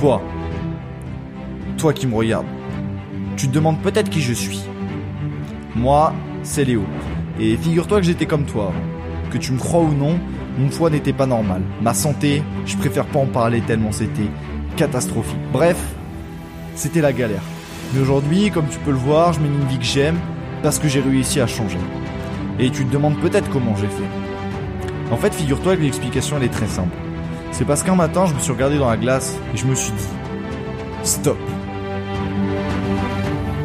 Toi, toi qui me regardes, tu te demandes peut-être qui je suis. Moi, c'est Léo. Et figure-toi que j'étais comme toi. Que tu me crois ou non, mon foie n'était pas normal. Ma santé, je préfère pas en parler tellement c'était catastrophique. Bref, c'était la galère. Mais aujourd'hui, comme tu peux le voir, je mène une vie que j'aime parce que j'ai réussi à changer. Et tu te demandes peut-être comment j'ai fait. En fait, figure-toi que l'explication elle est très simple. C'est parce qu'un matin, je me suis regardé dans la glace et je me suis dit Stop.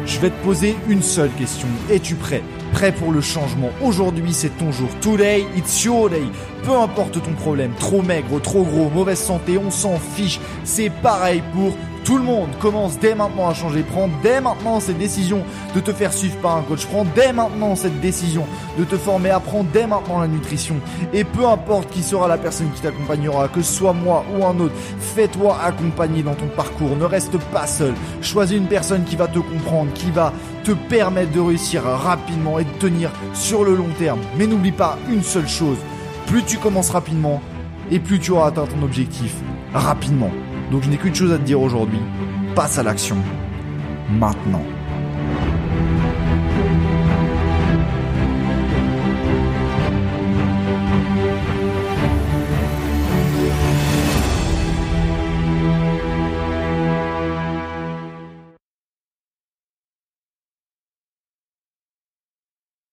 Je vais te poser une seule question. Es-tu prêt? Prêt pour le changement Aujourd'hui, c'est ton jour. Today, it's your day. Peu importe ton problème, trop maigre, trop gros, mauvaise santé, on s'en fiche. C'est pareil pour tout le monde commence dès maintenant à changer. Prends dès maintenant cette décision de te faire suivre par un coach. Prends dès maintenant cette décision de te former. Apprends dès maintenant la nutrition. Et peu importe qui sera la personne qui t'accompagnera, que ce soit moi ou un autre, fais-toi accompagner dans ton parcours. Ne reste pas seul. Choisis une personne qui va te comprendre, qui va te permettre de réussir rapidement et de tenir sur le long terme. Mais n'oublie pas une seule chose. Plus tu commences rapidement, et plus tu auras atteint ton objectif rapidement. Donc je n'ai qu'une chose à te dire aujourd'hui. Passe à l'action. Maintenant.